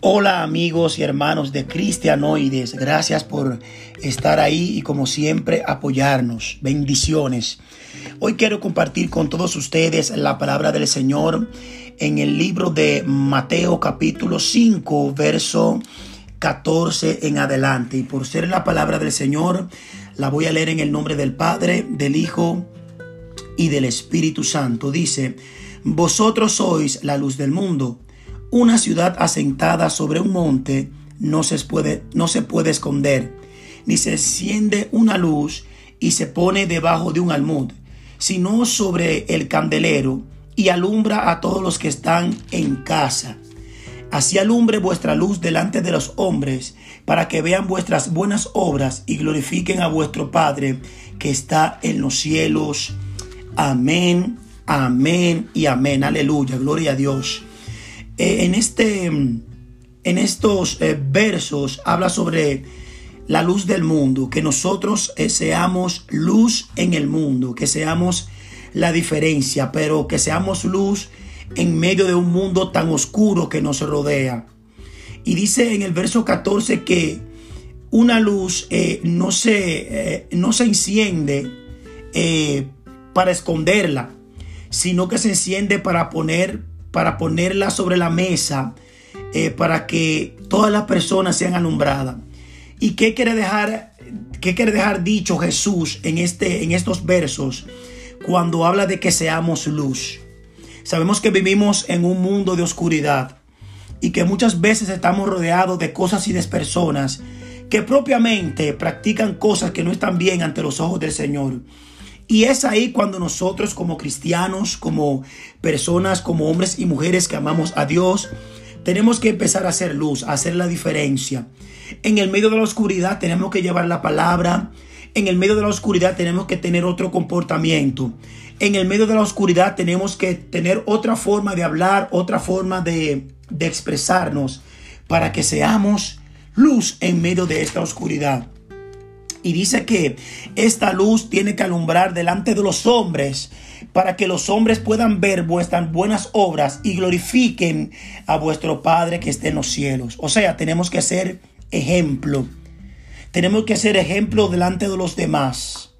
Hola amigos y hermanos de Cristianoides, gracias por estar ahí y como siempre apoyarnos. Bendiciones. Hoy quiero compartir con todos ustedes la palabra del Señor en el libro de Mateo capítulo 5, verso 14 en adelante. Y por ser la palabra del Señor, la voy a leer en el nombre del Padre, del Hijo y del Espíritu Santo. Dice, vosotros sois la luz del mundo. Una ciudad asentada sobre un monte no se puede, no se puede esconder, ni se enciende una luz y se pone debajo de un almud, sino sobre el candelero y alumbra a todos los que están en casa. Así alumbre vuestra luz delante de los hombres, para que vean vuestras buenas obras y glorifiquen a vuestro Padre que está en los cielos. Amén, amén y amén. Aleluya, gloria a Dios. Eh, en, este, en estos eh, versos habla sobre la luz del mundo, que nosotros eh, seamos luz en el mundo, que seamos la diferencia, pero que seamos luz en medio de un mundo tan oscuro que nos rodea. Y dice en el verso 14 que una luz no, se, no se enciende para esconderla, sino que se enciende para poner para ponerla sobre la mesa eh, para que todas las personas sean alumbradas. ¿Y qué quiere dejar, qué quiere dejar dicho Jesús en, este, en estos versos cuando habla de que seamos luz? Sabemos que vivimos en un mundo de oscuridad y que muchas veces estamos rodeados de cosas y de personas que propiamente practican cosas que no están bien ante los ojos del Señor. Y es ahí cuando nosotros como cristianos, como personas, como hombres y mujeres que amamos a Dios, tenemos que empezar a hacer luz, a hacer la diferencia. En el medio de la oscuridad tenemos que llevar la palabra. En el medio de la oscuridad tenemos que tener otro comportamiento. En el medio de la oscuridad tenemos que tener otra forma de hablar, otra forma de, de expresarnos para que seamos luz en medio de esta oscuridad. Y dice que esta luz tiene que alumbrar delante de los hombres para que los hombres puedan ver vuestras buenas obras y glorifiquen a vuestro Padre que esté en los cielos. O sea, tenemos que ser ejemplo. Tenemos que ser ejemplo delante de los demás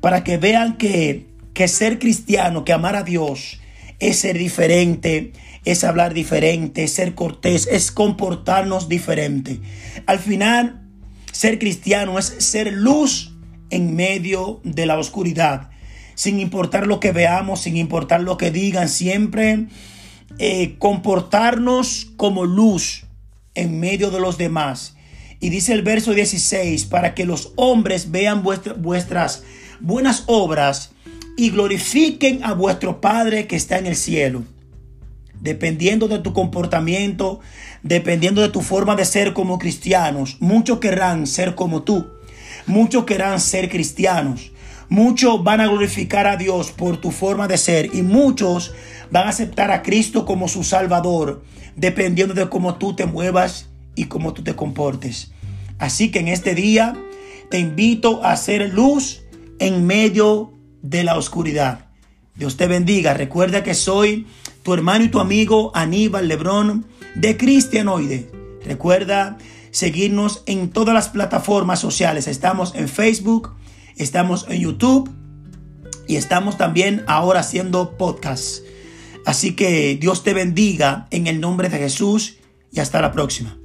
para que vean que, que ser cristiano, que amar a Dios, es ser diferente, es hablar diferente, es ser cortés, es comportarnos diferente. Al final, ser cristiano es ser luz en medio de la oscuridad, sin importar lo que veamos, sin importar lo que digan, siempre eh, comportarnos como luz en medio de los demás. Y dice el verso 16, para que los hombres vean vuestras buenas obras y glorifiquen a vuestro Padre que está en el cielo. Dependiendo de tu comportamiento, dependiendo de tu forma de ser como cristianos, muchos querrán ser como tú. Muchos querrán ser cristianos. Muchos van a glorificar a Dios por tu forma de ser y muchos van a aceptar a Cristo como su Salvador, dependiendo de cómo tú te muevas y cómo tú te comportes. Así que en este día te invito a hacer luz en medio de la oscuridad. Dios te bendiga. Recuerda que soy tu hermano y tu amigo Aníbal Lebrón de Cristianoide. Recuerda seguirnos en todas las plataformas sociales. Estamos en Facebook, estamos en YouTube y estamos también ahora haciendo podcast. Así que Dios te bendiga en el nombre de Jesús y hasta la próxima.